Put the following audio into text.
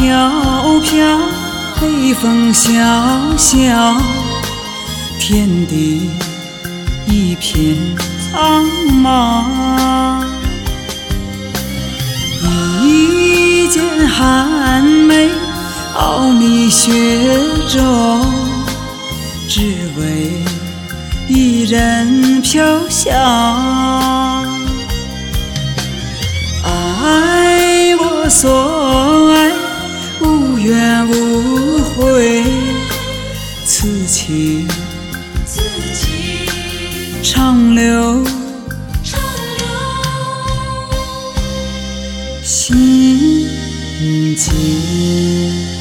飘飘，北风萧萧，天地一片苍茫。一剪寒梅，傲立雪中，只为一人飘香。爱我所爱，你自己。长留长留心间。